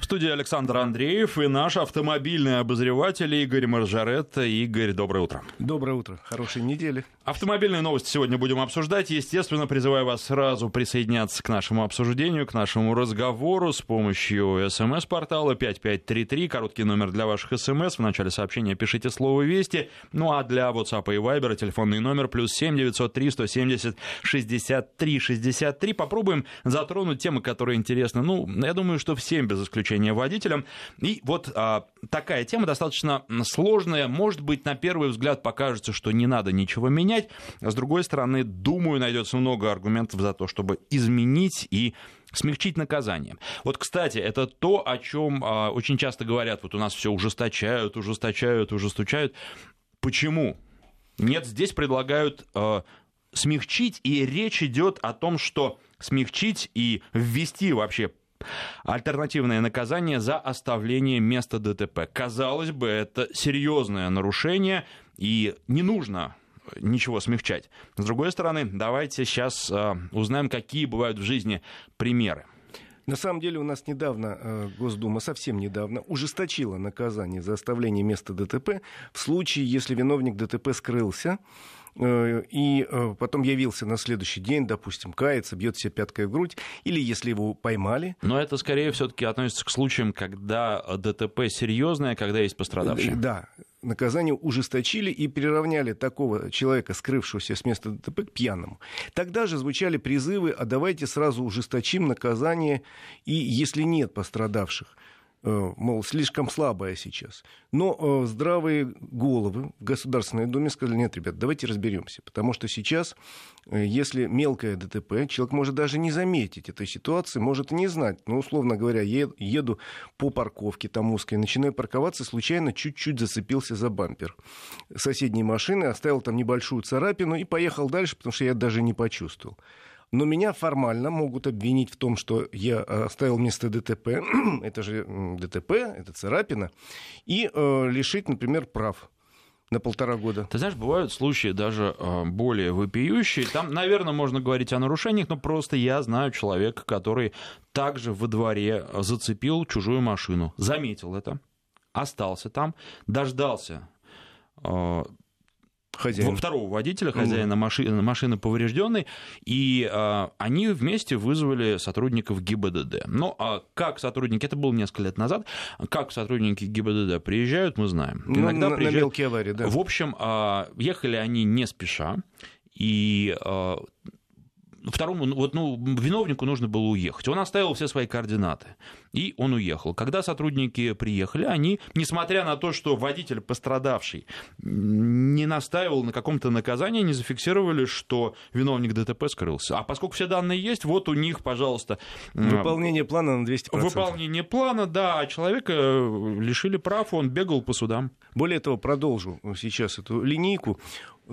В студии Александр Андреев и наш автомобильный обозреватель Игорь Маржаретта. Игорь, доброе утро. Доброе утро. Хорошей недели. Автомобильные новости сегодня будем обсуждать. Естественно, призываю вас сразу присоединяться к нашему обсуждению, к нашему разговору с помощью смс-портала 5533. Короткий номер для ваших смс. В начале сообщения пишите слово «Вести». Ну а для WhatsApp и Viber телефонный номер плюс 7 903 170 63 63. Попробуем затронуть темы, которые интересны. Ну, я думаю, что всем без исключения обучения водителям. И вот а, такая тема достаточно сложная. Может быть, на первый взгляд покажется, что не надо ничего менять. С другой стороны, думаю, найдется много аргументов за то, чтобы изменить и смягчить наказание. Вот, кстати, это то, о чем а, очень часто говорят. Вот у нас все ужесточают, ужесточают, ужесточают. Почему? Нет, здесь предлагают э, смягчить, и речь идет о том, что смягчить и ввести вообще Альтернативное наказание за оставление места ДТП. Казалось бы, это серьезное нарушение, и не нужно ничего смягчать. С другой стороны, давайте сейчас э, узнаем, какие бывают в жизни примеры. На самом деле у нас недавно э, Госдума, совсем недавно, ужесточила наказание за оставление места ДТП в случае, если виновник ДТП скрылся Э, и э, потом явился на следующий день, допустим, кается, бьет себе пяткой в грудь, или если его поймали. Но это скорее все-таки относится к случаям, когда ДТП серьезное, когда есть пострадавший. Да, наказание ужесточили и приравняли такого человека, скрывшегося с места ДТП, к пьяному. Тогда же звучали призывы, а давайте сразу ужесточим наказание, и если нет пострадавших, Э, мол, слишком слабая сейчас. Но э, здравые головы в Государственной Думе сказали, нет, ребят, давайте разберемся. Потому что сейчас, э, если мелкое ДТП, человек может даже не заметить этой ситуации, может не знать. Ну, условно говоря, еду по парковке там узкой, начинаю парковаться, случайно чуть-чуть зацепился за бампер соседней машины, оставил там небольшую царапину и поехал дальше, потому что я даже не почувствовал но меня формально могут обвинить в том, что я э, оставил место ДТП, это же ДТП, это царапина, и э, лишить, например, прав на полтора года. Ты знаешь, бывают случаи даже э, более вопиющие. Там, наверное, можно говорить о нарушениях, но просто я знаю человека, который также во дворе зацепил чужую машину, заметил это, остался там, дождался э, Хозяин. второго водителя, хозяина машины, машины поврежденной, и а, они вместе вызвали сотрудников ГИБДД. Ну, а как сотрудники, это было несколько лет назад, как сотрудники ГИБДД приезжают, мы знаем. Ну, Иногда на, приезжают... на мелкие аварии, да. В общем, а, ехали они не спеша, и а, второму, ну, вот, ну, виновнику нужно было уехать. Он оставил все свои координаты, и он уехал. Когда сотрудники приехали, они, несмотря на то, что водитель пострадавший не настаивал на каком-то наказании, не зафиксировали, что виновник ДТП скрылся. А поскольку все данные есть, вот у них, пожалуйста... Выполнение плана на 200%. Выполнение плана, да, а человека лишили прав, он бегал по судам. Более того, продолжу сейчас эту линейку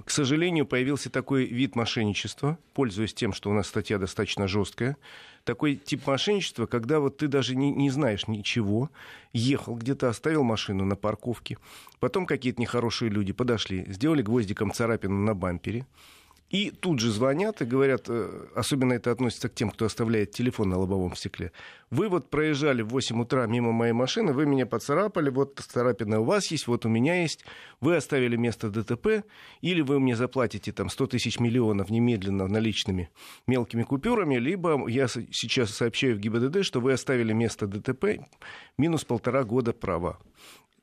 к сожалению, появился такой вид мошенничества, пользуясь тем, что у нас статья достаточно жесткая. Такой тип мошенничества, когда вот ты даже не, не знаешь ничего, ехал где-то, оставил машину на парковке, потом какие-то нехорошие люди подошли, сделали гвоздиком царапину на бампере, и тут же звонят и говорят, э, особенно это относится к тем, кто оставляет телефон на лобовом стекле. Вы вот проезжали в 8 утра мимо моей машины, вы меня поцарапали, вот царапина у вас есть, вот у меня есть. Вы оставили место ДТП, или вы мне заплатите там 100 тысяч миллионов немедленно наличными мелкими купюрами, либо я сейчас сообщаю в ГИБДД, что вы оставили место ДТП минус полтора года права.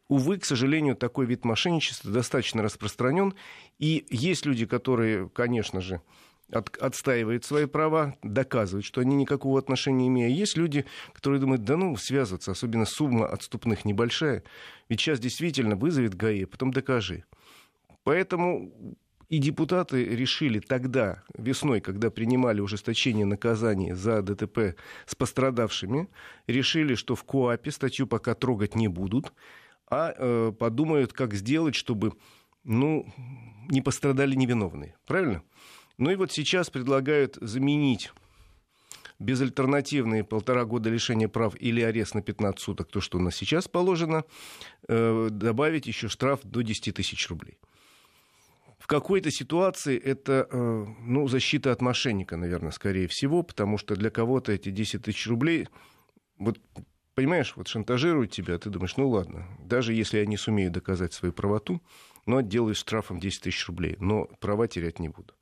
Увы, к сожалению, такой вид мошенничества достаточно распространен. И есть люди, которые, конечно же, от, отстаивают свои права, доказывают, что они никакого отношения не имеют. Есть люди, которые думают, да ну, связываться, особенно сумма отступных небольшая. Ведь сейчас действительно вызовет ГАИ, а потом докажи. Поэтому и депутаты решили тогда, весной, когда принимали ужесточение наказаний за ДТП с пострадавшими, решили, что в КОАПе статью пока трогать не будут, а э, подумают, как сделать, чтобы ну, не пострадали невиновные. Правильно? Ну и вот сейчас предлагают заменить безальтернативные полтора года лишения прав или арест на 15 суток, то, что у нас сейчас положено, э, добавить еще штраф до 10 тысяч рублей. В какой-то ситуации это э, ну, защита от мошенника, наверное, скорее всего, потому что для кого-то эти 10 тысяч рублей вот понимаешь, вот шантажируют тебя, ты думаешь, ну ладно, даже если я не сумею доказать свою правоту, но отделаюсь штрафом 10 тысяч рублей, но права терять не буду.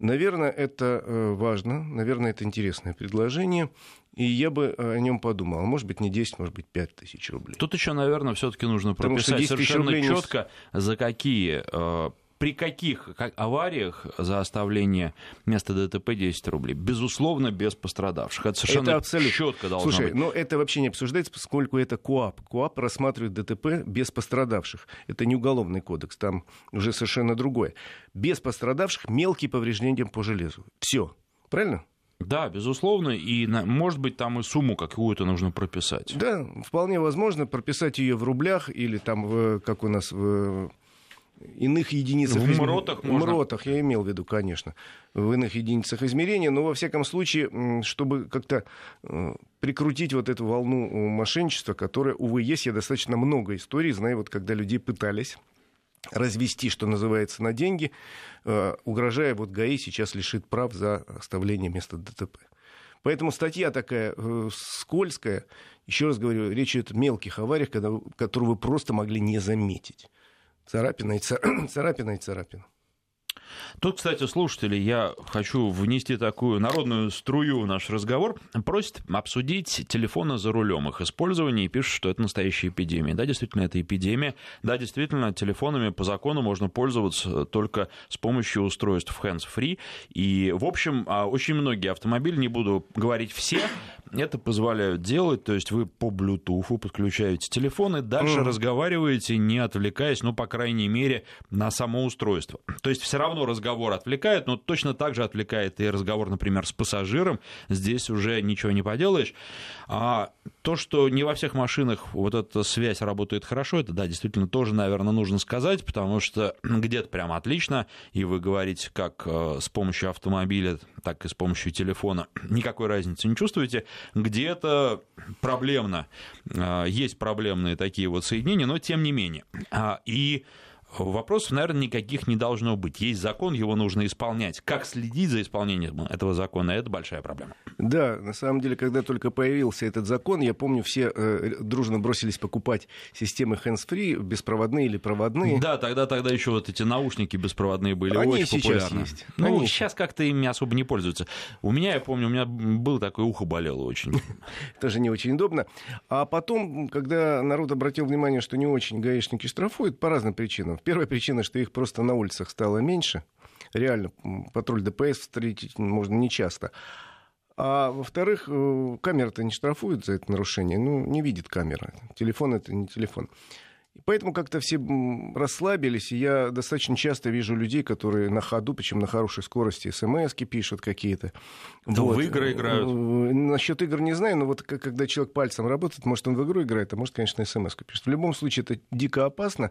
Наверное, это э, важно, наверное, это интересное предложение, и я бы о нем подумал. Может быть, не 10, может быть, 5 тысяч рублей. Тут еще, наверное, все-таки нужно прописать совершенно четко, за какие э, при каких авариях за оставление места ДТП 10 рублей? Безусловно, без пострадавших. Это совершенно это абсолютно... четко должно Слушай, быть. но это вообще не обсуждается, поскольку это КОАП. КОАП рассматривает ДТП без пострадавших. Это не уголовный кодекс, там уже совершенно другое. Без пострадавших мелкие повреждения по железу. Все. Правильно? Да, безусловно, и может быть там и сумму какую-то нужно прописать. Да, вполне возможно прописать ее в рублях или там, в, как у нас в иных единицах... В МРОТах можно? В МРОТах, я имел в виду, конечно. В иных единицах измерения, но во всяком случае, чтобы как-то э, прикрутить вот эту волну э, мошенничества, которая, увы, есть. Я достаточно много историй знаю, вот когда людей пытались развести, что называется, на деньги, э, угрожая вот ГАИ сейчас лишит прав за оставление места ДТП. Поэтому статья такая скользкая. Еще раз говорю, речь идет о мелких авариях, когда, которые вы просто могли не заметить. Царапина и царапина и царапина. Тут, кстати, слушатели, я хочу внести такую народную струю в наш разговор. Просят обсудить телефоны за рулем, их использование, и пишут, что это настоящая эпидемия. Да, действительно, это эпидемия. Да, действительно, телефонами по закону можно пользоваться только с помощью устройств hands-free. И, в общем, а, очень многие автомобили, не буду говорить все, это позволяют делать. То есть вы по Bluetooth подключаете телефон и дальше mm. разговариваете, не отвлекаясь, ну, по крайней мере, на само устройство. То есть все равно разговор отвлекает, но точно так же отвлекает и разговор, например, с пассажиром. Здесь уже ничего не поделаешь. А то, что не во всех машинах вот эта связь работает хорошо, это, да, действительно тоже, наверное, нужно сказать, потому что где-то прям отлично, и вы говорите, как э, с помощью автомобиля, так и с помощью телефона никакой разницы не чувствуете. Где-то проблемно, э, есть проблемные такие вот соединения, но тем не менее. А, и Вопросов, наверное, никаких не должно быть. Есть закон, его нужно исполнять. Как следить за исполнением этого закона, это большая проблема. Да, на самом деле, когда только появился этот закон, я помню, все э, дружно бросились покупать системы hands-free, беспроводные или проводные. Да, тогда, тогда еще вот эти наушники беспроводные были Они очень сейчас популярны. Есть. Ну, Они сейчас как-то ими особо не пользуются. У меня, я помню, у меня было такое ухо болело очень. Тоже не очень удобно. А потом, когда народ обратил внимание, что не очень гаишники штрафуют по разным причинам. Первая причина, что их просто на улицах стало меньше. Реально, патруль ДПС встретить можно нечасто. А во-вторых, э, камера-то не штрафует за это нарушение. Ну, не видит камера. Телефон это не телефон. И поэтому как-то все расслабились, и я достаточно часто вижу людей, которые на ходу, причем на хорошей скорости, смс пишут какие-то. Да вот. в игры играют. Э, насчет игр не знаю, но вот когда человек пальцем работает, может, он в игру играет, а может, конечно, смс пишет. В любом случае, это дико опасно.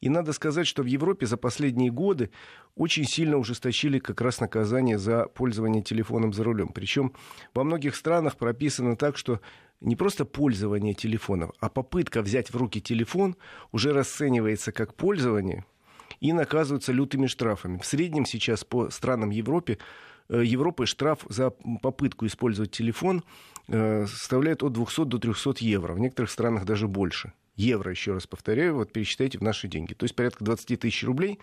И надо сказать, что в Европе за последние годы очень сильно ужесточили как раз наказание за пользование телефоном за рулем. Причем во многих странах прописано так, что не просто пользование телефоном, а попытка взять в руки телефон уже расценивается как пользование и наказываются лютыми штрафами. В среднем сейчас по странам Европы, э, Европы штраф за попытку использовать телефон э, составляет от 200 до 300 евро. В некоторых странах даже больше. Евро, еще раз повторяю, вот пересчитайте в наши деньги. То есть порядка 20 тысяч рублей.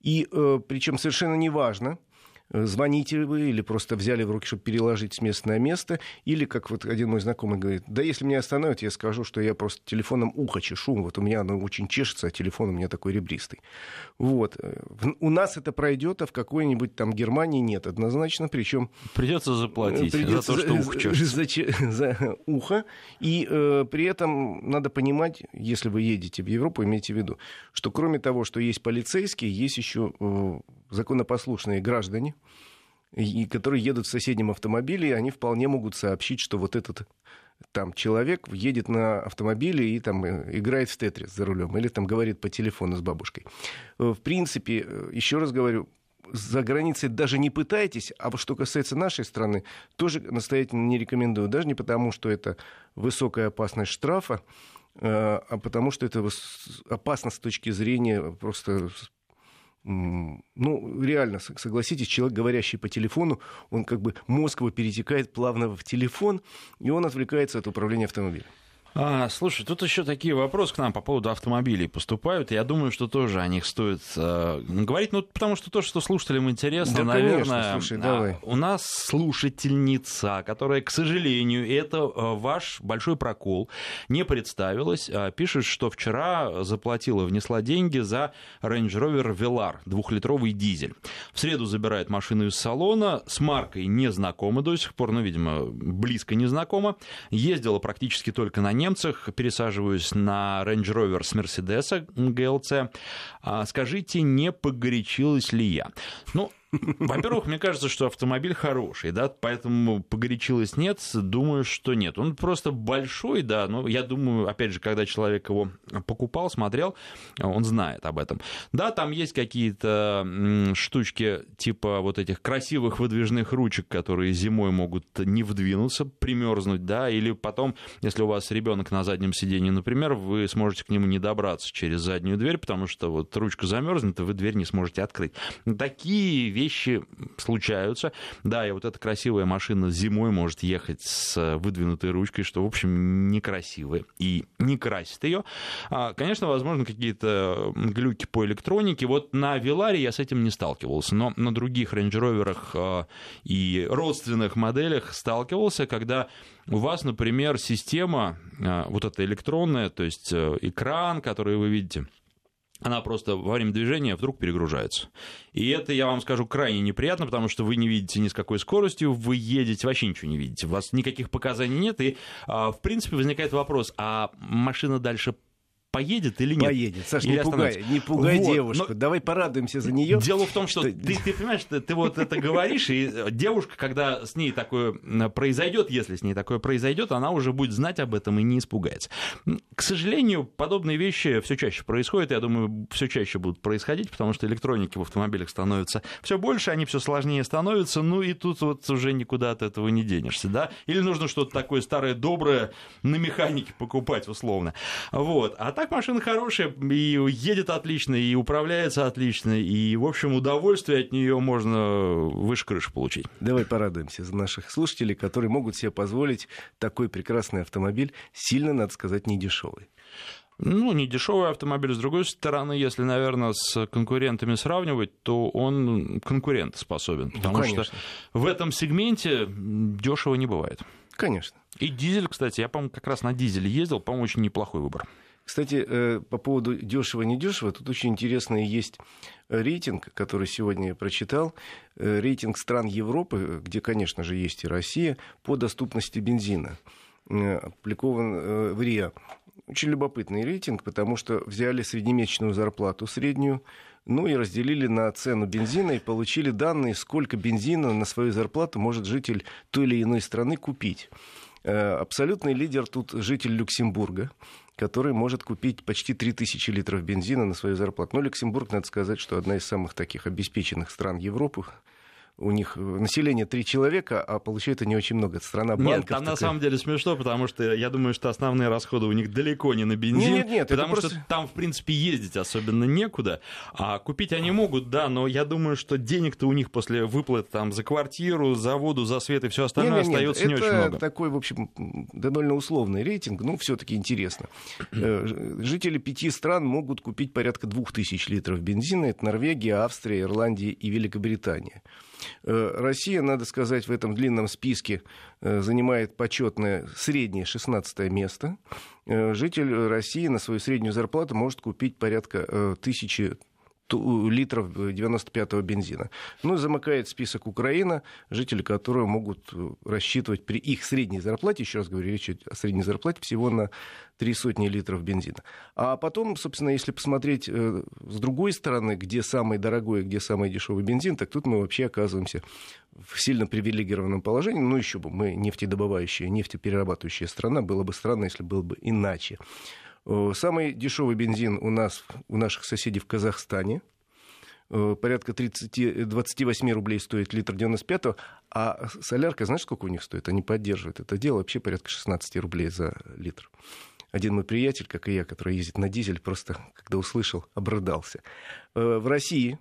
И э, причем совершенно неважно, звоните вы или просто взяли в руки, чтобы переложить с места на место, или, как вот один мой знакомый говорит, да если меня остановят, я скажу, что я просто телефоном ухо чешу, вот у меня оно очень чешется, а телефон у меня такой ребристый. Вот. Э, у нас это пройдет, а в какой-нибудь там Германии нет однозначно, причем... Придется заплатить придется за то, что ухо чешется. За, за ухо, и э, при этом надо понимать, если вы едете в Европу, имейте в виду, что кроме того, что есть полицейские, есть еще э, законопослушные граждане, и которые едут в соседнем автомобиле, они вполне могут сообщить, что вот этот там человек едет на автомобиле и там э, играет в тетрис за рулем, или там говорит по телефону с бабушкой. Э, в принципе, э, еще раз говорю, за границей даже не пытайтесь, а что касается нашей страны, тоже настоятельно не рекомендую, даже не потому, что это высокая опасность штрафа, а потому что это опасно с точки зрения просто ну, реально, согласитесь, человек, говорящий по телефону, он как бы мозг его перетекает плавно в телефон, и он отвлекается от управления автомобилем. А, слушай, тут еще такие вопросы к нам по поводу автомобилей поступают. Я думаю, что тоже о них стоит э, говорить, ну, потому что то, что слушателям интересно, Да, наверное, конечно, слушай, давай. у нас слушательница, которая, к сожалению, это э, ваш большой прокол, не представилась, а пишет, что вчера заплатила, внесла деньги за Range Rover Velar, двухлитровый дизель. В среду забирает машину из салона, с маркой не знакома до сих пор, ну, видимо, близко не знакома. Ездила практически только на немцах, пересаживаюсь на Range Rover с Мерседеса GLC. А, Скажите, не погорячилась ли я? Ну, во-первых, мне кажется, что автомобиль хороший, да, поэтому погорячилась нет, думаю, что нет. Он просто большой, да, но я думаю, опять же, когда человек его покупал, смотрел, он знает об этом. Да, там есть какие-то штучки типа вот этих красивых выдвижных ручек, которые зимой могут не вдвинуться, примерзнуть, да, или потом, если у вас ребенок на заднем сиденье, например, вы сможете к нему не добраться через заднюю дверь, потому что вот ручка замерзнет, и вы дверь не сможете открыть. Такие вещи случаются. Да, и вот эта красивая машина зимой может ехать с выдвинутой ручкой, что, в общем, некрасиво. И не красит ее. А, Конечно, возможно, какие-то глюки по электронике. Вот на Виларе я с этим не сталкивался, но на других Range Rover и родственных моделях сталкивался, когда у вас, например, система а, вот эта электронная, то есть э, экран, который вы видите, она просто во время движения вдруг перегружается. И это, я вам скажу, крайне неприятно, потому что вы не видите ни с какой скоростью, вы едете, вообще ничего не видите, у вас никаких показаний нет, и, а, в принципе, возникает вопрос, а машина дальше поедет или нет? Поедет. Саш, Или не пугай, не пугай Вот, девушку. но- Давай порадуемся за нее. Дело в том, что ты, ты понимаешь, ты, ты вот это говоришь, и девушка, когда с ней такое произойдет, если с ней такое произойдет, она уже будет знать об этом и не испугается. К сожалению, подобные вещи все чаще происходят. Я думаю, все чаще будут происходить, потому что электроники в автомобилях становится все больше, они все сложнее становятся. Ну и тут вот уже никуда от этого не денешься, да? Или нужно что-то такое старое, доброе на механике покупать условно. Вот. А так машина хорошая, и едет отлично, и управляется отлично, и, в общем, удовольствие от нее можно выше крыши получить. Давай порадуемся за наших слушателей, которые могут себе позволить такой прекрасный автомобиль, сильно, надо сказать, недешевый. Ну, не дешевый автомобиль. С другой стороны, если, наверное, с конкурентами сравнивать, то он конкурентоспособен. Потому что конечно. в этом сегменте дешево не бывает. Конечно. И дизель, кстати, я, по-моему, как раз на дизеле ездил, по-моему, очень неплохой выбор. Кстати, э, по поводу дешево-недешево, тут очень интересный есть рейтинг, который сегодня я прочитал. Э, Рейтинг стран Европы, где, конечно же, есть и Россия, по доступности бензина. Э, Опубликован э, в РИА. Очень любопытный рейтинг, потому что взяли среднемесячную зарплату среднюю, ну и разделили на цену бензина и получили данные, сколько бензина на свою зарплату может житель той или иной страны купить. Э, Абсолютный лидер тут житель Люксембурга, который может купить почти 3000 литров бензина на свою зарплату. Но Люксембург, надо сказать, что одна из самых таких обеспеченных стран Европы. У них э, население три человека, а получают они очень много. Это страна банков. Нет, там на такая. самом деле смешно, потому что я думаю, что основные расходы у них далеко не на бензин. Нет, нет, нет, это потому что просто- там, в принципе, ездить особенно некуда. А купить они могут, да, но я думаю, что денег-то у них после выплат там за квартиру, за воду, за свет и все остальное Не-не-не, остается не это очень много. такой, в общем, довольно условный рейтинг, но все-таки интересно. Э, Жители пяти стран могут купить порядка двух тысяч литров бензина. Это Норвегия, Австрия, Ирландия и Великобритания. Э, Россия, надо сказать, в этом длинном списке э, занимает почетное среднее 16 место. Э, Житель России на свою среднюю зарплату может купить порядка тысячи литров 95-го бензина. Ну, и замыкает список Украина, жители которого могут э, рассчитывать при их средней зарплате, еще раз говорю, речь о средней зарплате, всего на три сотни литров бензина. А потом, собственно, если посмотреть э, с другой стороны, где самый дорогой, где самый дешевый бензин, так тут мы вообще оказываемся в сильно привилегированном положении. Ну, еще бы, мы нефтедобывающая, нефтеперерабатывающая страна. Было бы странно, если было бы иначе. Э, Самый дешевый бензин у нас, у наших соседей в Казахстане. Э, Порядка 30, 28 рублей стоит литр 95 а солярка, знаешь, сколько у них стоит? Они поддерживают это дело, вообще порядка 16 рублей за литр. Один мой приятель, как и я, который ездит на дизель, просто, когда услышал, обрыдался. Э, В России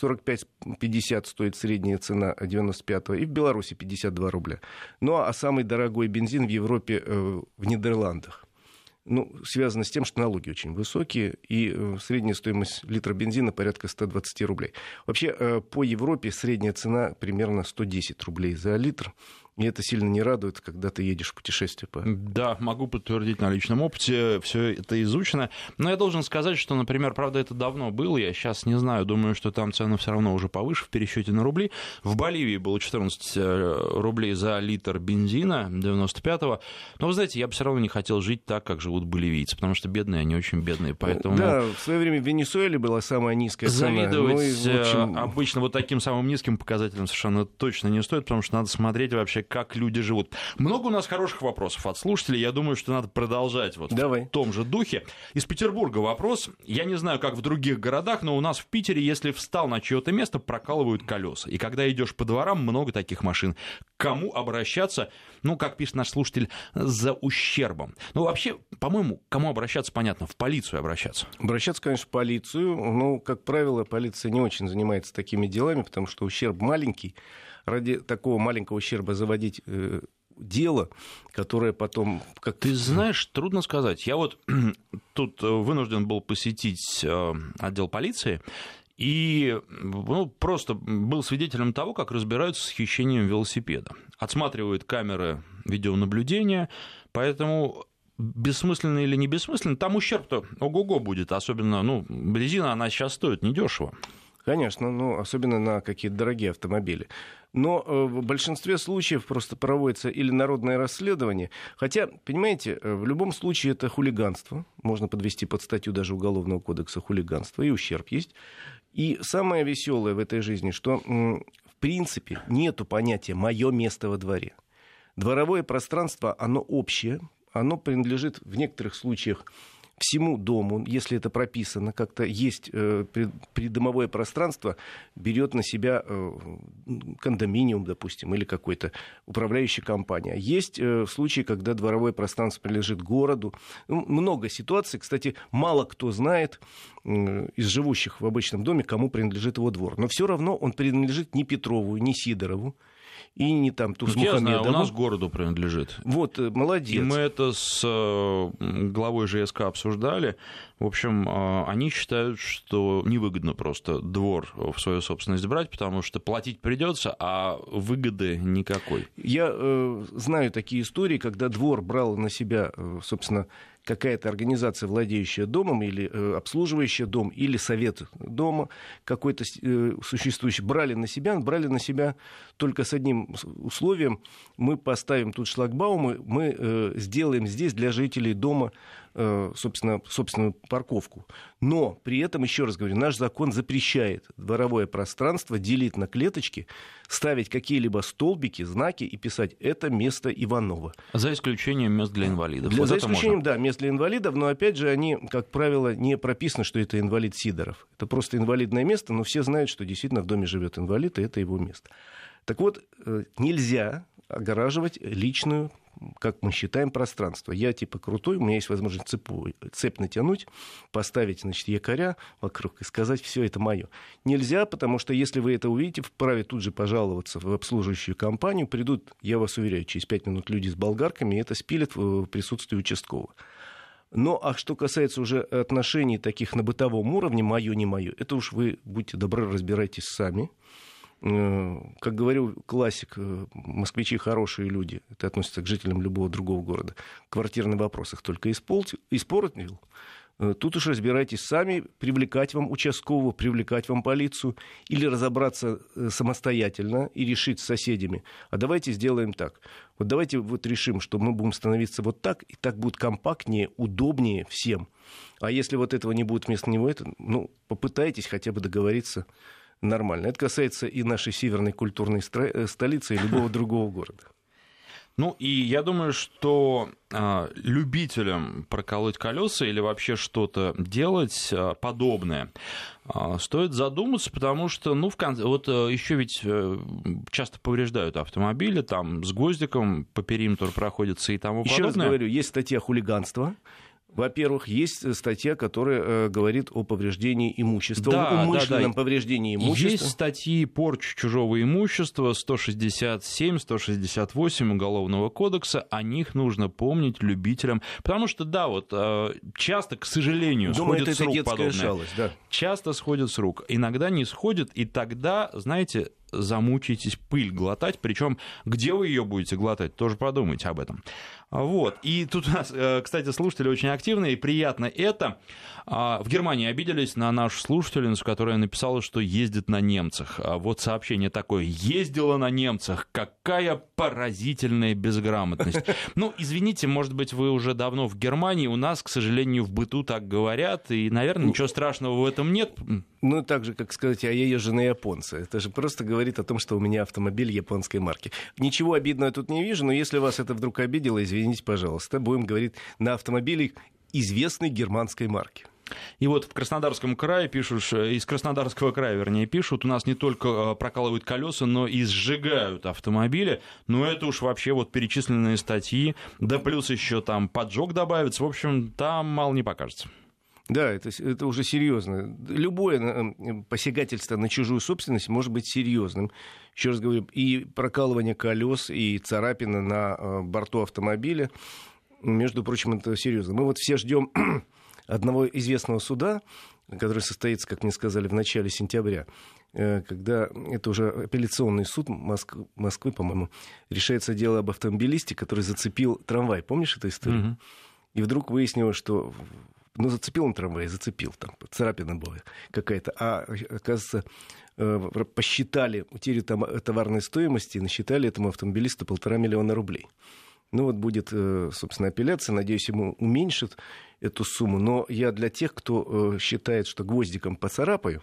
45-50 стоит средняя цена 95-го, и в Беларуси 52 рубля. Ну а самый дорогой бензин в Европе э, в Нидерландах. Ну, связано с тем, что налоги очень высокие, и э, средняя стоимость литра бензина порядка 120 рублей. Вообще, э, по Европе средняя цена примерно 110 рублей за литр. И это сильно не радует, когда ты едешь в путешествие. По... Да, могу подтвердить на личном опыте, все это изучено. Но я должен сказать, что, например, правда, это давно было, я сейчас не знаю, думаю, что там цены все равно уже повыше в пересчете на рубли. В Боливии было 14 э, рублей за литр бензина 95-го. Но, вы знаете, я бы все равно не хотел жить так, как живут боливийцы, потому что бедные, они очень бедные, поэтому... Да, в свое время в Венесуэле была самая низкая цена. Завидовать ну, и, общем... обычно вот таким самым низким показателем совершенно точно не стоит, потому что надо смотреть вообще, как люди живут. Много у нас хороших вопросов от слушателей. Я думаю, что надо продолжать вот Давай. в том же духе. Из Петербурга вопрос. Я не знаю, как в других городах, но у нас в Питере, если встал на чье-то место, прокалывают колеса. И когда идешь по дворам, много таких машин. К кому обращаться? Ну, как пишет наш слушатель, за ущербом. Ну, вообще, по-моему, кому обращаться, понятно, в полицию обращаться. Обращаться, конечно, в полицию. Ну, как правило, полиция не очень занимается такими делами, потому что ущерб маленький ради такого маленького ущерба заводить э, дело, которое потом... Как... Ты знаешь, трудно сказать. Я вот тут э, вынужден был посетить э, отдел полиции, и ну, просто был свидетелем того, как разбираются с хищением велосипеда. Отсматривают камеры видеонаблюдения, поэтому бессмысленно или не бессмысленно, там ущерб-то ого-го будет, особенно, ну, резина, она сейчас стоит недешево. Конечно, ну, особенно на какие-то дорогие автомобили. Но э, в большинстве случаев просто проводится или народное расследование. Хотя, понимаете, э, в любом случае это хулиганство. Можно подвести под статью даже Уголовного кодекса хулиганство, и ущерб есть. И самое веселое в этой жизни, что в принципе нету понятия «мое место во дворе». Дворовое пространство, оно общее, оно принадлежит в некоторых случаях всему дому, если это прописано, как-то есть э, придомовое пространство, берет на себя э, кондоминиум, допустим, или какой-то управляющая компания. Есть э, случаи, когда дворовое пространство принадлежит городу. Ну, много ситуаций. Кстати, мало кто знает из живущих в обычном доме, кому принадлежит его двор. Но все равно он принадлежит не Петрову, не Сидорову, и не там Туз Я знаю, у нас городу принадлежит. Вот, э, молодец. И мы это с э, главой ЖСК обсуждали. В общем, э, они считают, что невыгодно просто двор в свою собственность брать, потому что платить придется, а выгоды никакой. Я э, знаю такие истории, когда двор брал на себя, собственно, какая-то организация, владеющая домом или э, обслуживающая дом, или совет дома какой-то э, существующий, брали на себя, брали на себя только с одним условием. Мы поставим тут шлагбаумы, мы э, сделаем здесь для жителей дома собственно, собственную парковку. Но при этом, еще раз говорю, наш закон запрещает дворовое пространство делить на клеточки, ставить какие-либо столбики, знаки и писать «это место Иванова». За исключением мест для инвалидов. Для, вот за исключением, можно. да, мест для инвалидов, но опять же они, как правило, не прописано, что это инвалид Сидоров. Это просто инвалидное место, но все знают, что действительно в доме живет инвалид, и это его место. Так вот, э, нельзя огораживать личную как мы считаем, пространство. Я типа крутой, у меня есть возможность цепу, цепь натянуть, поставить, значит, якоря вокруг и сказать, все это мое. Нельзя, потому что если вы это увидите, вправе тут же пожаловаться в обслуживающую компанию, придут, я вас уверяю, через пять минут люди с болгарками, и это спилят в присутствии участкового. Но а что касается уже отношений таких на бытовом уровне, мое, не мое, это уж вы, будьте добры, разбирайтесь сами. Э, как говорил классик, э, москвичи хорошие люди, это относится к жителям любого другого города, квартирный вопрос их только испортил. Э, тут уж разбирайтесь сами, привлекать вам участкового, привлекать вам полицию или разобраться самостоятельно и решить с соседями. А давайте сделаем так. Вот давайте вот решим, что мы будем становиться вот так, и так будет компактнее, удобнее всем. А если вот этого не будет вместо него, это, ну, попытайтесь хотя бы договориться нормально. Это касается и нашей северной культурной э, столицы, и любого другого города. Ну и я думаю, что э, любителям проколоть колеса или вообще что-то делать э, подобное э, стоит задуматься, потому что, ну, в конце, вот э, еще ведь э, часто повреждают автомобили, там с гвоздиком по периметру проходятся и тому еще подобное. Еще раз говорю, есть статья хулиганства, Во-первых, есть статья, которая э, говорит о повреждении имущества, Да, о умышленном да, да. повреждении имущества. Есть статьи порчи чужого имущества 167-168 Уголовного кодекса. О них нужно помнить любителям. Потому что, да, вот э, часто, к сожалению, Думаю, сходит это, с рук подобное. шалость, да. Часто сходит с рук. Иногда не сходит, и тогда, знаете, замучаетесь пыль глотать. Причем, где вы ее будете глотать, тоже подумайте об этом. Вот. И тут у нас, э, кстати, слушатели очень активные, и приятно это. А, В Германии обиделись на нашу слушательницу, которая написала, что ездит на немцах. А Вот сообщение такое. Ездила на немцах. Какая поразительная безграмотность. Ну, извините, может быть, вы уже давно в Германии. У нас, к сожалению, в быту так говорят. И, наверное, ничего страшного в этом нет. Ну, так же, как сказать, а я езжу на японца. Это же просто говорит о том, что у меня автомобиль японской марки. Ничего обидного я тут не вижу, но если вас это вдруг обидело, извините, пожалуйста. Будем говорить на автомобиле известной германской марки. И вот в Краснодарском крае пишут, ш- из Краснодарского края, вернее, пишут, у нас не только э, прокалывают колеса, но и сжигают автомобили. Но это уж вообще вот перечисленные статьи, да плюс еще там поджог добавится. В общем, там мало не покажется. Да, это, это уже серьезно. Любое э, посягательство на чужую собственность может быть серьезным. Еще раз говорю, и прокалывание колес, и царапина на э, борту автомобиля, между прочим, это серьезно. Мы вот все ждем одного известного суда, который состоится, как мне сказали, в начале сентября, э, когда это уже апелляционный суд Моск- Москвы, по-моему, решается дело об автомобилисте, который зацепил трамвай. Помнишь эту историю? Мгм. И вдруг выяснилось, что ну, зацепил он трамвай, зацепил, там царапина была какая-то. А, оказывается, э, посчитали утерю там- товарной стоимости и насчитали этому автомобилисту полтора миллиона рублей. Ну вот будет, э, собственно, апелляция. Надеюсь, ему уменьшат эту сумму. Но я для тех, кто э, считает, что гвоздиком поцарапаю,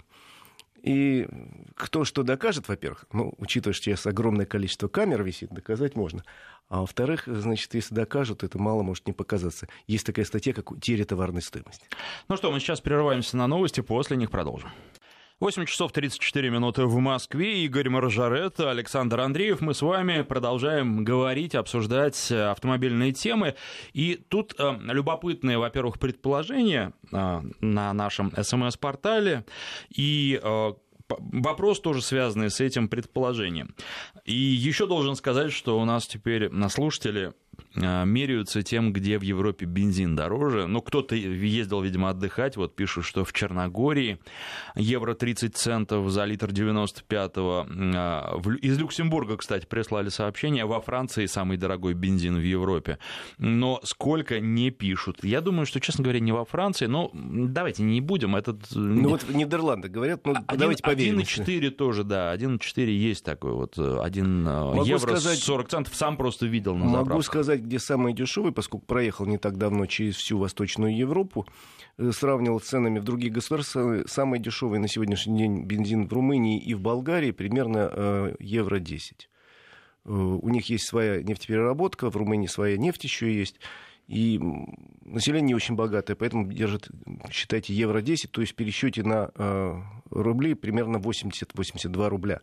и кто что докажет, во-первых, ну, учитывая, что сейчас огромное количество камер висит, доказать можно. А во-вторых, значит, если докажут, это мало может не показаться. Есть такая статья, как утеря товарной стоимости. Ну что, мы сейчас прерываемся на новости, после них продолжим. 8 часов 34 минуты в Москве. Игорь Маржарет, Александр Андреев. Мы с вами продолжаем говорить, обсуждать автомобильные темы. И тут э, любопытные, во-первых, предположения э, на нашем СМС-портале. И э, вопрос тоже связанный с этим предположением. И еще должен сказать, что у нас теперь на слушатели меряются тем, где в Европе бензин дороже. Ну, кто-то ездил, видимо, отдыхать. Вот пишут, что в Черногории евро 30 центов за литр 95-го. Э, в Лю- Из Люксембурга, кстати, прислали сообщение. Во Франции самый дорогой бензин в Европе. Но сколько не пишут. Я думаю, что, честно говоря, не во Франции. Но давайте не будем. Этот... Ну вот в Нидерландах говорят, ну Один- давайте поверим. 1,4 тоже, да. 1,4 есть такой вот. 1 Могу евро сказать- 40 центов. Сам просто видел на Могу заправках. сказать, где самый дешевый, поскольку проехал не так давно через всю Восточную Европу, э, сравнивал с ценами в других государствах. Самый дешевый на сегодняшний день бензин в Румынии и в Болгарии примерно э, евро 10. Э, У них есть своя нефтепереработка, в Румынии своя нефть еще есть. И население не очень богатое, поэтому держит, считайте, евро 10, то есть в пересчете на э, рубли примерно 80-82 рубля.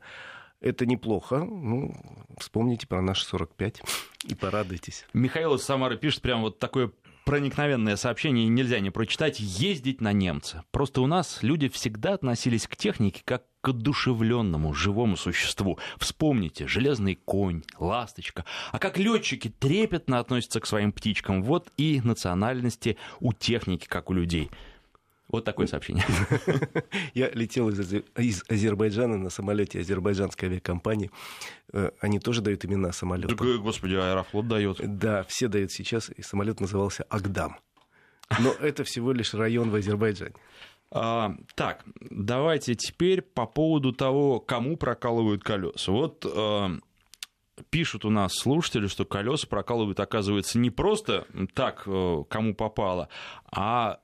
Это неплохо. Ну, вспомните про наши 45 и порадуйтесь. Михаил из Самары пишет прям вот такое проникновенное сообщение, нельзя не прочитать, ездить на немца. Просто у нас люди всегда относились к технике как к одушевленному живому существу. Вспомните, железный конь, ласточка. А как летчики трепетно относятся к своим птичкам. Вот и национальности у техники, как у людей. Вот такое сообщение. Я летел из, Азе- из Азербайджана на самолете азербайджанской авиакомпании. Э, Они тоже дают имена самолетам. Так, э, Господи, Аэрофлот дает. Да, все дают сейчас, и самолет назывался Агдам. Но это всего лишь район в Азербайджане. А, так, давайте теперь по поводу того, кому прокалывают колеса. Вот а, пишут у нас слушатели, что колеса прокалывают, оказывается, не просто так, кому попало, а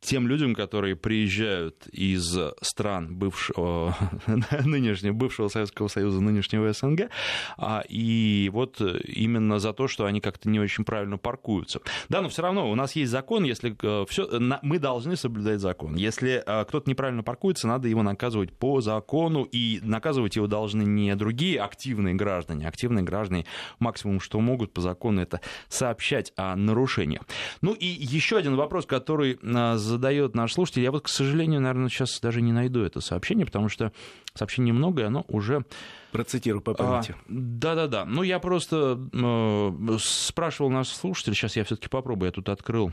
тем людям, которые приезжают из стран бывшего, нынешнего, бывшего Советского Союза, нынешнего СНГ, а, и вот именно за то, что они как-то не очень правильно паркуются. Да, но все равно у нас есть закон, если э, все, мы должны соблюдать закон. Если э, кто-то неправильно паркуется, надо его наказывать по закону, и наказывать его должны не другие активные граждане. Активные граждане максимум, что могут по закону, это сообщать о нарушениях. Ну и еще один вопрос, который э, задает наш слушатель. Я вот, к сожалению, наверное, сейчас даже не найду это сообщение, потому что сообщений много, и оно уже Процитирую по памяти. А, да-да-да. Ну, я просто э, спрашивал наш слушатель, сейчас я все-таки попробую, я тут открыл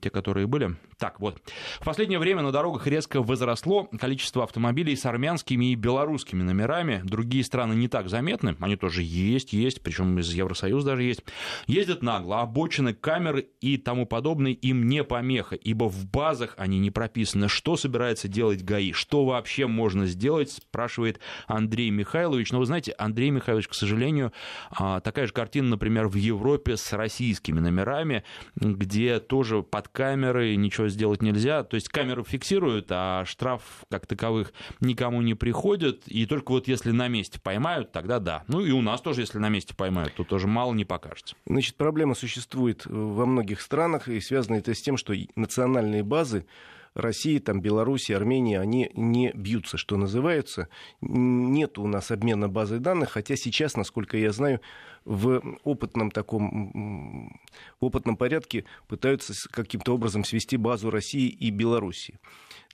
те, которые были. Так, вот. В последнее время на дорогах резко возросло количество автомобилей с армянскими и белорусскими номерами. Другие страны не так заметны, они тоже есть, есть, причем из Евросоюза даже есть. Ездят нагло, обочины, камеры и тому подобное им не помеха, ибо в базах они не прописаны. Что собирается делать ГАИ? Что вообще можно сделать, спрашивает Андрей Михайлович. Но вы знаете, Андрей Михайлович, к сожалению, а, такая же картина, например, в Европе с российскими номерами, где тоже под камерой ничего сделать нельзя. То есть камеру фиксируют, а штраф как таковых никому не приходит. И только вот если на месте поймают, тогда да. Ну и у нас тоже, если на месте поймают, то тоже мало не покажется. Значит, проблема существует во многих странах, и связано это с тем, что национальные базы России, там, Беларуси, Армении, они не бьются, что называется. Нет у нас обмена базой данных, хотя сейчас, насколько я знаю, в опытном таком в опытном порядке пытаются каким-то образом свести базу России и Беларуси.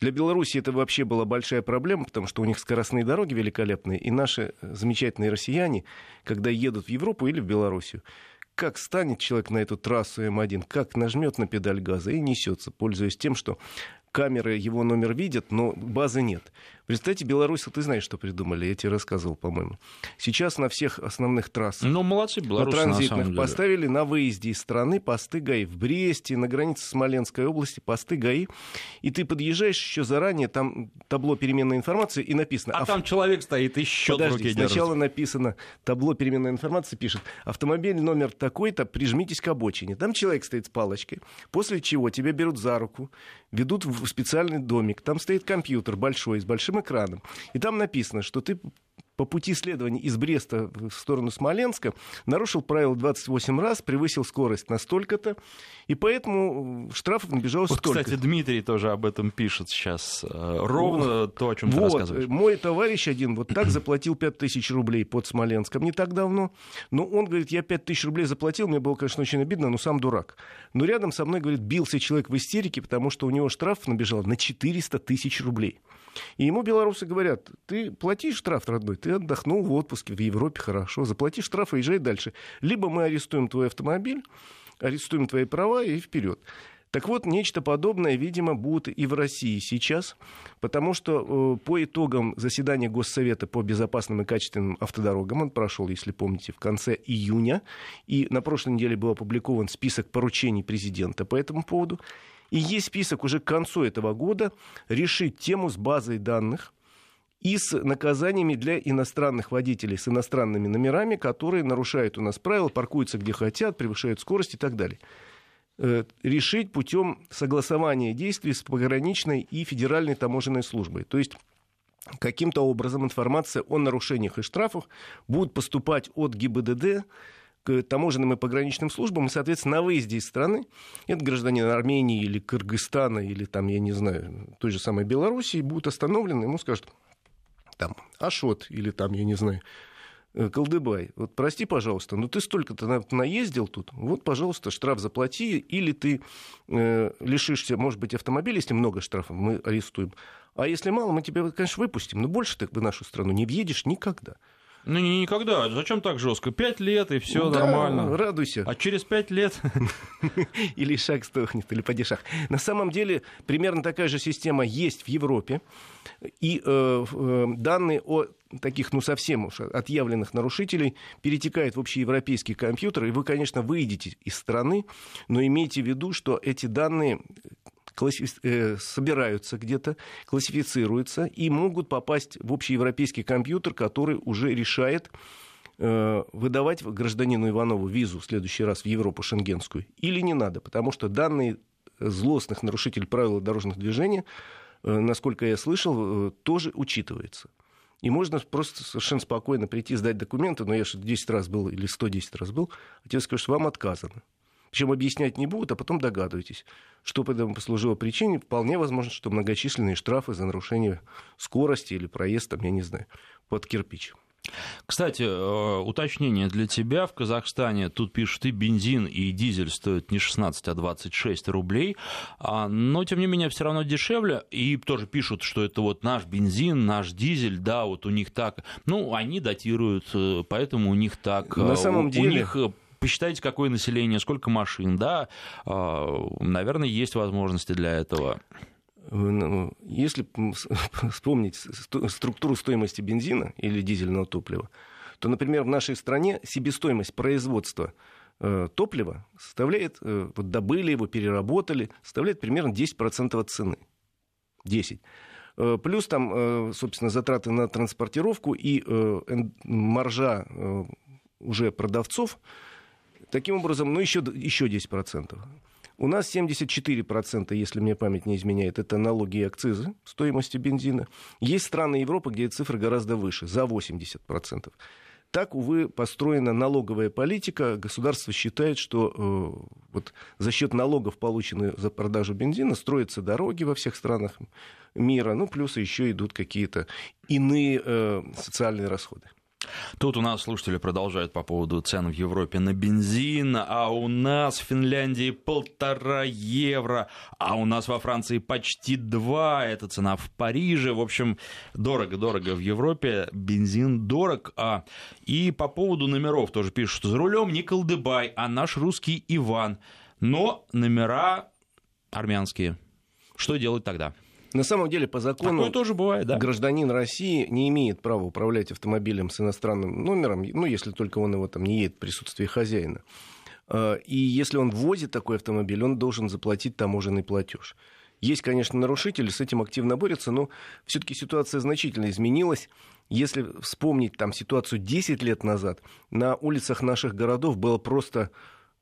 Для Беларуси это вообще была большая проблема, потому что у них скоростные дороги великолепные, и наши замечательные россияне, когда едут в Европу или в Белоруссию, как станет человек на эту трассу М1, как нажмет на педаль газа и несется, пользуясь тем, что камеры его номер видят, но базы нет. Представьте, белорусы, ты знаешь, что придумали, я тебе рассказывал, по-моему. Сейчас на всех основных трассах, ну, молодцы, белорусы, на транзитных, на поставили на выезде из страны посты ГАИ. В Бресте, на границе Смоленской области посты ГАИ. И ты подъезжаешь еще заранее, там табло переменной информации, и написано... А ав... там человек стоит, счет Подожди, в руке сначала держит. написано, табло переменной информации пишет, автомобиль номер такой-то, прижмитесь к обочине. Там человек стоит с палочкой, после чего тебя берут за руку, ведут в специальный домик, там стоит компьютер большой, с большим экраном, и там написано, что ты по пути следования из Бреста в сторону Смоленска нарушил правило 28 раз, превысил скорость на столько-то, и поэтому штрафов набежало вот, столько. Кстати, Дмитрий тоже об этом пишет сейчас. Э, ровно вот. то, о чем вот. ты рассказываешь. Мой товарищ один вот так заплатил 5000 рублей под Смоленском не так давно. Но он говорит, я 5000 рублей заплатил, мне было, конечно, очень обидно, но сам дурак. Но рядом со мной, говорит, бился человек в истерике, потому что у него штраф набежал на 400 тысяч рублей. И ему белорусы говорят, ты плати штраф, родной, ты отдохнул в отпуске в Европе, хорошо, заплати штраф и езжай дальше. Либо мы арестуем твой автомобиль, арестуем твои права и вперед. Так вот, нечто подобное, видимо, будет и в России сейчас, потому что э, по итогам заседания Госсовета по безопасным и качественным автодорогам, он прошел, если помните, в конце июня, и на прошлой неделе был опубликован список поручений президента по этому поводу, и есть список уже к концу этого года решить тему с базой данных и с наказаниями для иностранных водителей с иностранными номерами, которые нарушают у нас правила, паркуются где хотят, превышают скорость и так далее э, решить путем согласования действий с пограничной и федеральной таможенной службой. То есть каким-то образом информация о нарушениях и штрафах будет поступать от ГИБДД к таможенным и пограничным службам, и, соответственно, на выезде из страны, это гражданин Армении или Кыргызстана, или там, я не знаю, той же самой Белоруссии, будет остановлен, ему скажут, там, Ашот, или там, я не знаю, э, Колдыбай, вот прости, пожалуйста, но ты столько-то на, наездил тут, вот, пожалуйста, штраф заплати, или ты э, лишишься, может быть, автомобиля, если много штрафов, мы арестуем. А если мало, мы тебя, конечно, выпустим, но больше ты в нашу страну не въедешь никогда. Ну, никогда. Зачем так жестко? Пять лет, и все да, нормально. радуйся. А через пять лет... Или шаг стохнет, или падишах. На самом деле, примерно такая же система есть в Европе. И э, э, данные о таких, ну, совсем уж отъявленных нарушителей перетекают в общеевропейский компьютер, и вы, конечно, выйдете из страны, но имейте в виду, что эти данные класси... э, собираются где-то, классифицируются и могут попасть в общеевропейский компьютер, который уже решает, э, выдавать гражданину Иванову визу в следующий раз в Европу шенгенскую или не надо, потому что данные злостных нарушителей правил дорожного движения, насколько я слышал, тоже учитывается. И можно просто совершенно спокойно прийти, сдать документы, но я же 10 раз был или 110 раз был, а тебе скажут, что вам отказано. Причем объяснять не будут, а потом догадываетесь, что этому послужило причине. Вполне возможно, что многочисленные штрафы за нарушение скорости или проезд, там, я не знаю, под кирпич. Кстати, э, уточнение для тебя. В Казахстане тут пишут и бензин, и дизель стоят не 16, а 26 рублей. А, но, тем не менее, все равно дешевле. И тоже пишут, что это вот наш бензин, наш дизель, да, вот у них так. Ну, они датируют, э, поэтому у них так. На самом у, деле... У них посчитайте, какое население, сколько машин, да, а, наверное, есть возможности для этого. Ну, если вспомнить структуру стоимости бензина или дизельного топлива, то, например, в нашей стране себестоимость производства э, топлива составляет, э, вот добыли его, переработали, составляет примерно 10% от цены. 10. Э, плюс там, собственно, затраты на транспортировку и маржа уже продавцов. Таким образом, ну, еще, еще 10%. У нас 74%, если мне память не изменяет, это налоги и акцизы стоимости бензина. Есть страны Европы, где цифры гораздо выше, за 80%. Так, увы, построена налоговая политика. Государство считает, что э, вот за счет налогов, полученных за продажу бензина, строятся дороги во всех странах мира. Ну, плюс еще идут какие-то иные э, социальные расходы. Тут у нас слушатели продолжают по поводу цен в Европе на бензин, а у нас в Финляндии полтора евро, а у нас во Франции почти два, это цена в Париже. В общем, дорого-дорого в Европе, бензин дорог. А, и по поводу номеров тоже пишут, что за рулем не Колдыбай, а наш русский Иван. Но номера армянские. Что делать тогда? На самом деле, по закону, Такое тоже бывает, да. гражданин России не имеет права управлять автомобилем с иностранным номером, ну, если только он его там не едет в присутствии хозяина. А, и если он ввозит такой автомобиль, он должен заплатить таможенный платеж. Есть, конечно, нарушители, с этим активно борются, но все-таки ситуация значительно изменилась. Если вспомнить там ситуацию 10 лет назад, на улицах наших городов было просто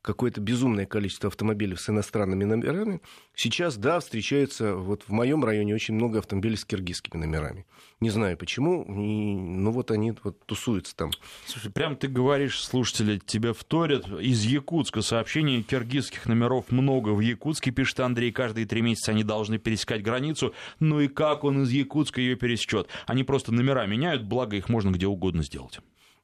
какое-то безумное количество автомобилей с иностранными номерами. Сейчас, да, встречаются, вот в моем районе очень много автомобилей с киргизскими номерами. Не знаю почему, но вот они вот тусуются там. Слушай, прям ты говоришь, слушатели тебе вторят. Из Якутска сообщение киргизских номеров много. В Якутске, пишет Андрей, каждые три месяца они должны пересекать границу. Ну и как он из Якутска ее пересечет? Они просто номера меняют, благо их можно где угодно сделать.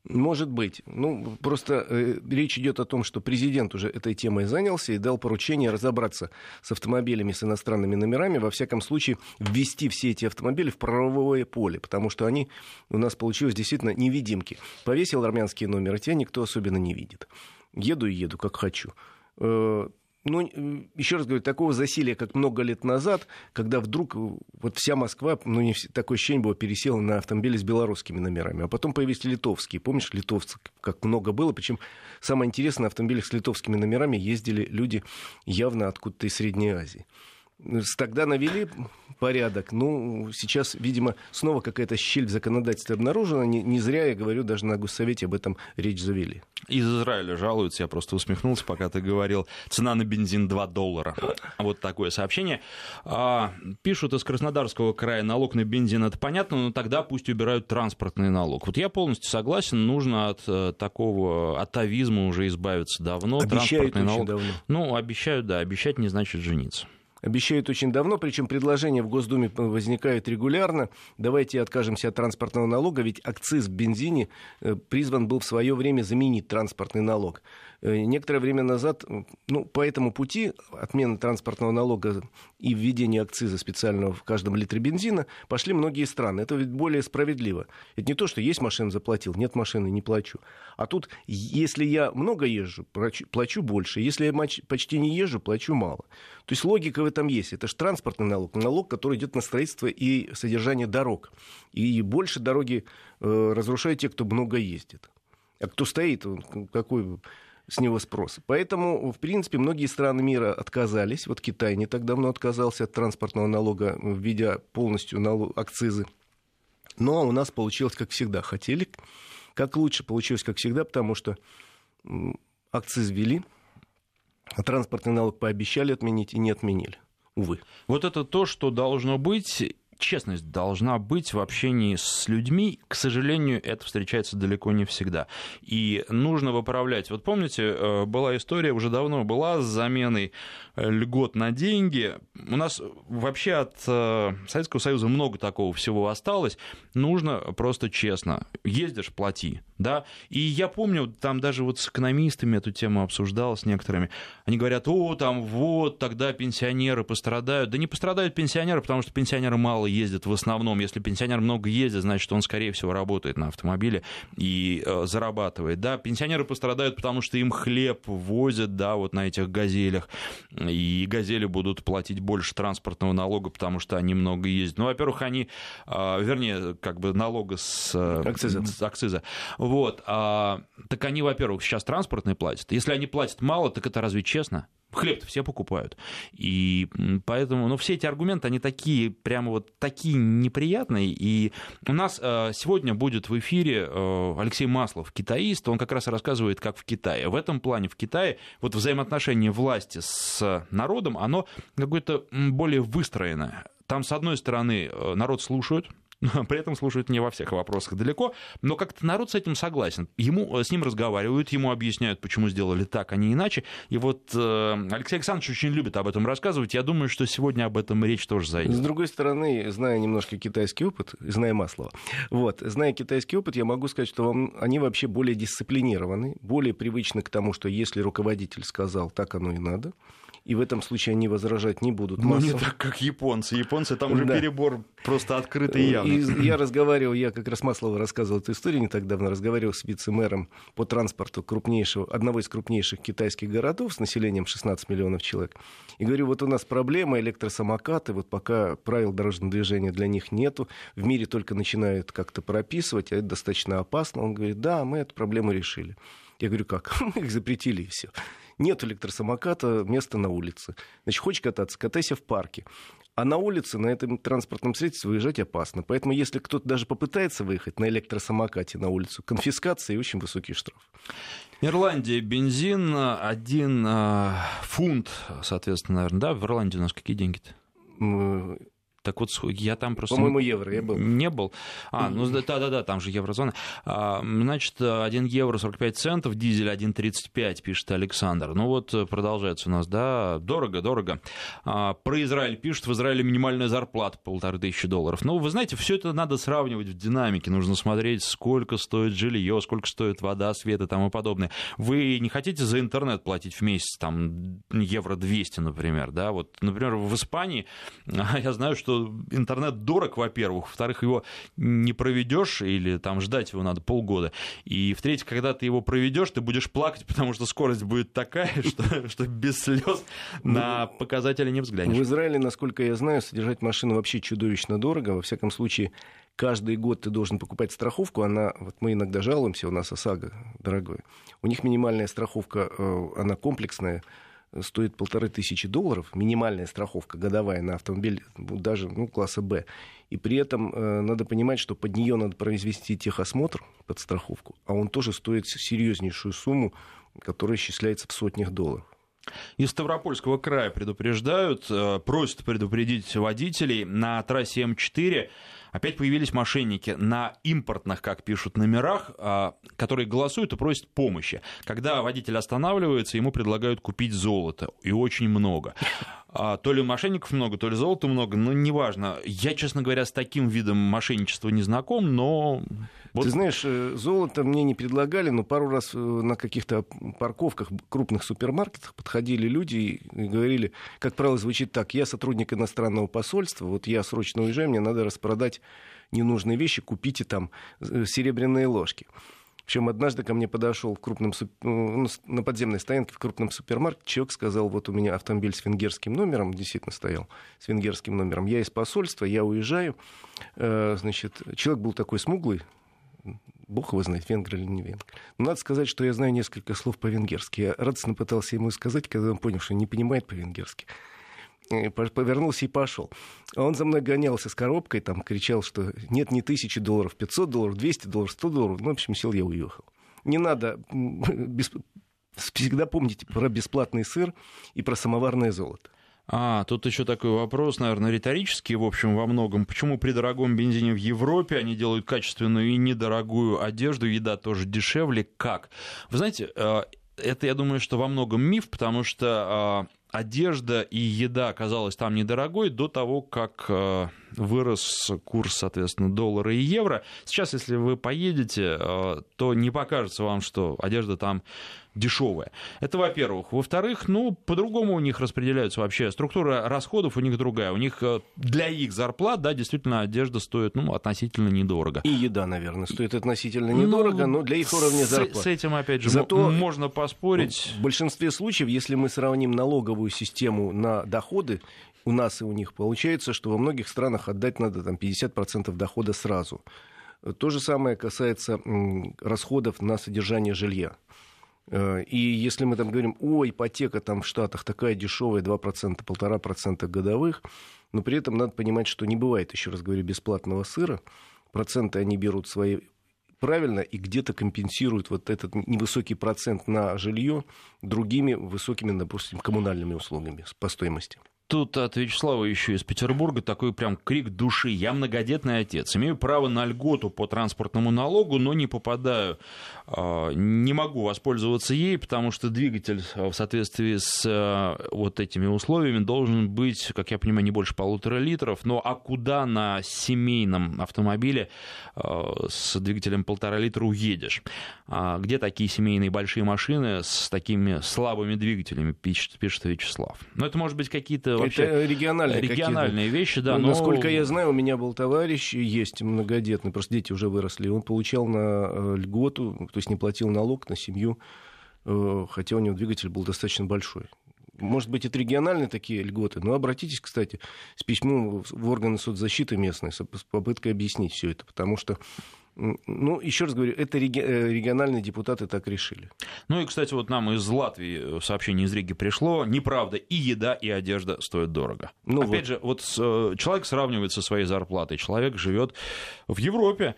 Может быть. Ну, просто э, речь идет о том, что президент уже этой темой занялся и дал поручение разобраться с автомобилями с иностранными номерами, во всяком случае ввести все эти автомобили в правовое поле, потому что они у нас получилось действительно невидимки. Повесил армянские номеры, тебя никто особенно не видит. Еду и еду, как хочу. Э, ну, э, еще раз говорю, такого засилия, как много лет назад, когда вдруг э, вот вся Москва, ну, не все, такое ощущение было, пересела на автомобили с белорусскими номерами. А потом появились литовские. Помнишь, литовцы, как много было? Причем самое интересное, на автомобилях с литовскими номерами ездили люди явно откуда-то из Средней Азии. Тогда навели порядок. Ну, сейчас, видимо, снова какая-то щель в законодательстве обнаружена. Не, не зря, я говорю, даже на Госсовете об этом речь завели. Из Израиля жалуются, я просто усмехнулся, пока ты говорил. Цена на бензин 2 доллара. Вот такое сообщение. А, пишут из Краснодарского края, налог на бензин, это понятно, но тогда пусть убирают транспортный налог. Вот я полностью согласен, нужно от э, такого атовизма уже избавиться давно. Обещают транспортный налог. давно. Ну, обещают, да, обещать не значит жениться обещают очень давно, причем предложения в Госдуме возникают регулярно. Давайте откажемся от транспортного налога, ведь акциз в бензине э, призван был в свое время заменить транспортный налог. Э, некоторое время назад, ну, по этому пути отмена транспортного налога и введение акциза специального в каждом литре бензина пошли многие страны. Это ведь более справедливо. Это не то, что есть машина, заплатил, нет машины, не плачу. А тут, если я много езжу, плачу больше. Если я почти не езжу, плачу мало. То есть логика в этом есть. Это же транспортный налог, налог, который идет на строительство и содержание дорог. И больше дороги э, разрушают те, кто много ездит. А кто стоит, какой с него спрос. Поэтому, в принципе, многие страны мира отказались. Вот Китай не так давно отказался от транспортного налога, введя полностью налог, акцизы. Но у нас получилось, как всегда, хотели. Как лучше получилось, как всегда, потому что акциз ввели, А транспортный налог пообещали отменить и не отменили. Увы. Вот это то, что должно быть честность должна быть в общении с людьми. К сожалению, это встречается далеко не всегда. И нужно выправлять. Вот помните, э, была история, уже давно была, с заменой э, льгот на деньги. У нас вообще от э, Советского Союза много такого всего осталось. Нужно просто честно. Ездишь, плати. Да? И я помню, там даже вот с экономистами эту тему обсуждал, с некоторыми. Они говорят, о, там вот, тогда пенсионеры пострадают. Да не пострадают пенсионеры, потому что пенсионеры мало ездит в основном. Если пенсионер много ездит, значит, он, скорее всего, работает на автомобиле и э, зарабатывает. Да, пенсионеры пострадают, потому что им хлеб возят, да, вот на этих газелях. И газели будут платить больше транспортного налога, потому что они много ездят. Ну, во-первых, они, э, вернее, как бы налога с, э, акциза. с акциза. Вот. А, так они, во-первых, сейчас транспортные платят. Если они платят мало, так это разве честно? Хлеб-то все покупают. И поэтому, ну, все эти аргументы, они такие, прямо вот такие неприятные. И у нас э, сегодня будет в эфире э, Алексей Маслов, китаист. Он как раз рассказывает, как в Китае. В этом плане в Китае вот взаимоотношение власти с народом, оно какое-то более выстроенное. Там, с одной стороны, э, народ слушают, при этом слушают не во всех вопросах далеко, но как-то народ с этим согласен. Ему, э, с ним разговаривают, ему объясняют, почему сделали так, а не иначе. И вот э, Алексей Александрович очень любит об этом рассказывать. Я думаю, что сегодня об этом речь тоже зайдет. С другой стороны, зная немножко китайский опыт, зная Маслова, вот, зная китайский опыт, я могу сказать, что вам, они вообще более дисциплинированы, более привычны к тому, что если руководитель сказал, так оно и надо и в этом случае они возражать не будут. Ну, не так, как японцы. Японцы, там уже да. перебор просто открытый и явный. И я разговаривал, я как раз Маслова рассказывал эту историю не так давно, разговаривал с вице-мэром по транспорту крупнейшего, одного из крупнейших китайских городов с населением 16 миллионов человек. И говорю, вот у нас проблема электросамокаты, вот пока правил дорожного движения для них нету, в мире только начинают как-то прописывать, а это достаточно опасно. Он говорит, да, мы эту проблему решили. Я говорю, как? Мы их запретили, и все. Нет электросамоката, место на улице. Значит, хочешь кататься, катайся в парке. А на улице на этом транспортном средстве выезжать опасно. Поэтому если кто-то даже попытается выехать на электросамокате на улицу, конфискация и очень высокий штраф. Ирландия, бензин, один э, фунт, соответственно, наверное, да? В Ирландии у нас какие деньги-то? Так вот, я там просто... По-моему, евро я был. Не был. А, ну да-да-да, там же еврозона. А, значит, 1 евро 45 центов, дизель 1,35, пишет Александр. Ну вот, продолжается у нас, да, дорого-дорого. А, про Израиль пишет, в Израиле минимальная зарплата полторы тысячи долларов. Ну, вы знаете, все это надо сравнивать в динамике. Нужно смотреть, сколько стоит жилье, сколько стоит вода, свет и тому подобное. Вы не хотите за интернет платить в месяц, там, евро 200, например, да? Вот, например, в Испании, я знаю, что что интернет дорог, во-первых, во-вторых, его не проведешь или там ждать его надо полгода, и в-третьих, когда ты его проведешь, ты будешь плакать, потому что скорость будет такая, что, что без слез на показатели не взглянешь. В Израиле, насколько я знаю, содержать машину вообще чудовищно дорого, во всяком случае, каждый год ты должен покупать страховку, она, вот мы иногда жалуемся, у нас ОСАГО дорогой, у них минимальная страховка, э, она комплексная, стоит полторы тысячи долларов, минимальная страховка годовая на автомобиль даже ну, класса Б. И при этом э, надо понимать, что под нее надо произвести техосмотр под страховку, а он тоже стоит серьезнейшую сумму, которая исчисляется в сотнях долларов. Из Ставропольского края предупреждают, э, просят предупредить водителей на трассе М4 опять появились мошенники на импортных, как пишут, номерах, а, которые голосуют и просят помощи. Когда водитель останавливается, ему предлагают купить золото, и очень много. А, то ли мошенников много, то ли золота много, но неважно. Я, честно говоря, с таким видом мошенничества не знаком, но... Вот... Ты знаешь, э, золото мне не предлагали, но пару раз э, на каких-то парковках крупных супермаркетах подходили люди и говорили, как правило, звучит так, я сотрудник иностранного посольства, вот я срочно уезжаю, мне надо распродать ненужные вещи, купите там э, серебряные ложки. Причем однажды ко мне подошел в крупном, ну, на подземной стоянке в крупном супермаркете, человек сказал, вот у меня автомобиль с венгерским номером, действительно стоял с венгерским номером, я из посольства, я уезжаю. Значит, человек был такой смуглый, Бог его знает, венгр или не венгр. Но надо сказать, что я знаю несколько слов по-венгерски. Я радостно пытался ему сказать, когда он понял, что не понимает по-венгерски повернулся и пошел. А он за мной гонялся с коробкой, там кричал, что нет не тысячи долларов, 500 долларов, 200 долларов, 100 долларов. Ну, в общем, сел я уехал. Не надо без всегда помните про бесплатный сыр и про самоварное золото. А, тут еще такой вопрос, наверное, риторический, в общем, во многом. Почему при дорогом бензине в Европе они делают качественную и недорогую одежду, еда тоже дешевле? Как? Вы знаете, э, это, я думаю, что во многом миф, потому что э, одежда и еда оказалась там недорогой до того, как э, вырос курс, соответственно, доллара и евро. Сейчас, если вы поедете, то не покажется вам, что одежда там дешевая. Это во-первых. Во-вторых, ну, по-другому у них распределяются вообще. Структура расходов у них другая. У них э, для их зарплат, да, действительно, одежда стоит, ну, относительно недорого. И еда, наверное, стоит относительно недорого, ну, но для их уровня зарплат. С, с этим, опять же, Зато можно поспорить. В большинстве случаев, если мы сравним налоговую систему на доходы, у нас и у них получается, что во многих странах отдать надо там 50% дохода сразу. То же самое касается расходов на содержание жилья. Э, и если мы там говорим, о, ипотека там в Штатах такая дешевая, 2%, 1,5% годовых, но при этом надо понимать, что не бывает, еще раз говорю, бесплатного сыра. Проценты они берут свои правильно и где-то компенсируют вот этот невысокий процент на жилье другими высокими, допустим, коммунальными услугами по стоимости. Тут от Вячеслава еще из Петербурга такой прям крик души. Я многодетный отец. Имею право на льготу по транспортному налогу, но не попадаю, а, не могу воспользоваться ей, потому что двигатель в соответствии с а, вот этими условиями должен быть, как я понимаю, не больше полутора литров. Но а куда на семейном автомобиле а, с двигателем полтора литра уедешь? Где такие семейные большие машины с такими слабыми двигателями, пишет, пишет Вячеслав. Но это может быть какие-то вообще это региональные, региональные вещи, да. Ну, но... Насколько я знаю, у меня был товарищ, есть многодетный, просто дети уже выросли, он получал на э, льготу, то есть не платил налог на семью, э, хотя у него двигатель был достаточно большой. Может быть, это региональные такие льготы, но обратитесь, кстати, с письмом в органы соцзащиты местные, с попыткой объяснить все это, потому что ну, еще раз говорю, это э, региональные депутаты так решили. Ну и, кстати, вот нам из Латвии э, сообщение из Риги пришло. Неправда, и еда, и одежда стоят дорого. Ну Опять вот. же, вот э, человек сравнивает со своей зарплатой. Человек живет в Европе,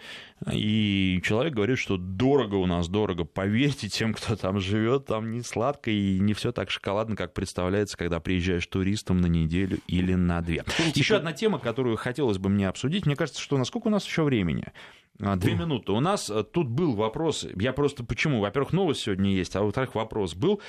и человек говорит, что дорого у нас, дорого. Поверьте тем, кто там живет, там не сладко и не все так шоколадно, как представляется, когда приезжаешь туристом на неделю или на две. Еще одна тема, которую хотелось бы мне обсудить. Мне кажется, что насколько у нас еще времени? А, две минуты. У нас э, тут был вопрос, я просто почему? Во-первых, новость сегодня есть, а во-вторых, вопрос был,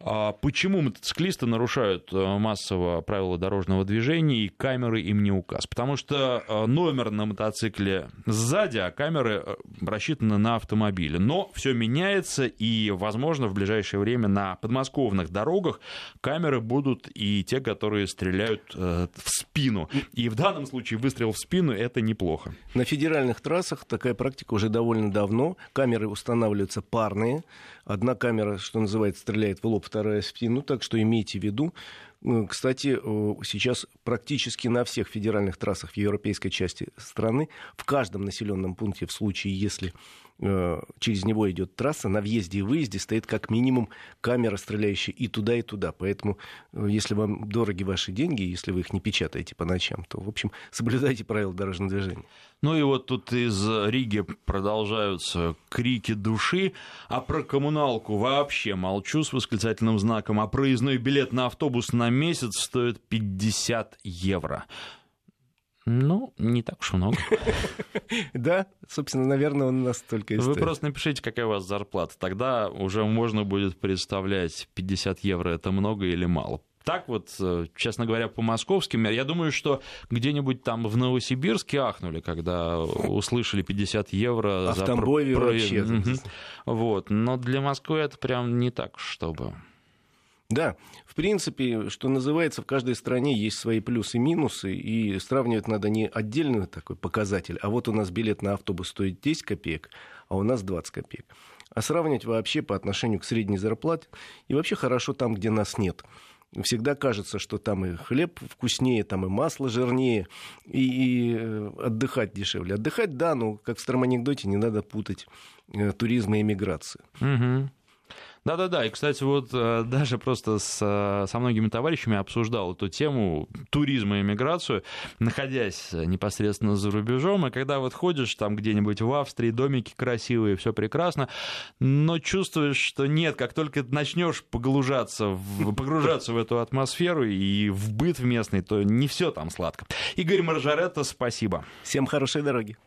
а, почему мотоциклисты нарушают э, массово правила дорожного движения и камеры им не указ? Потому что э, номер на мотоцикле сзади, а камеры рассчитаны на автомобиле. Но все меняется, и, возможно, в ближайшее время на подмосковных дорогах камеры будут и те, которые стреляют в спину. И в данном случае выстрел в спину – это неплохо. На федеральных трассах такая практика уже довольно давно. Камеры устанавливаются парные. Одна камера, что называется, стреляет в лоб, вторая в спину. Так что имейте в виду. Э, кстати, э, сейчас практически на всех федеральных трассах в европейской части страны, в каждом населенном пункте, в случае, если через него идет трасса, на въезде и выезде стоит как минимум камера, стреляющая и туда, и туда. Поэтому, э, если вам дороги ваши деньги, если вы их не печатаете по ночам, то, в общем, соблюдайте правила дорожного движения. Ну и вот тут из Риги продолжаются крики души, а про коммуналку вообще молчу с восклицательным знаком, а проездной билет на автобус на месяц стоит 50 евро. Ну, не так уж много. Да, собственно, наверное, он настолько и Вы просто напишите, какая у вас зарплата. Тогда уже можно будет представлять, 50 евро это много или мало. Так вот, э, честно говоря, по московским, я думаю, что где-нибудь там в Новосибирске ахнули, когда услышали 50 евро а за... в Тамбове про... вообще. Вот, но для Москвы это прям не так, чтобы... Да, в принципе, что называется, в каждой стране есть свои плюсы и минусы, и сравнивать надо не отдельный такой показатель, а вот у нас билет на автобус стоит 10 копеек, а у нас 20 копеек. А сравнивать вообще по отношению к средней зарплате, и вообще хорошо там, где нас нет. Всегда кажется, что там и хлеб вкуснее, там и масло жирнее, и, и э, отдыхать дешевле. Отдыхать, да, но, как в старом анекдоте, не надо путать э, туризм и эмиграцию. Угу. Да-да-да, и, кстати, вот э, даже просто с, э, со многими товарищами обсуждал эту тему туризма и миграцию, находясь непосредственно за рубежом, и когда вот ходишь там где-нибудь в Австрии, домики красивые, все прекрасно, но чувствуешь, что нет, как только начнешь погружаться в, погружаться в эту атмосферу и в быт в местный, то не все там сладко. Игорь Маржаретто, спасибо. Всем хорошей дороги.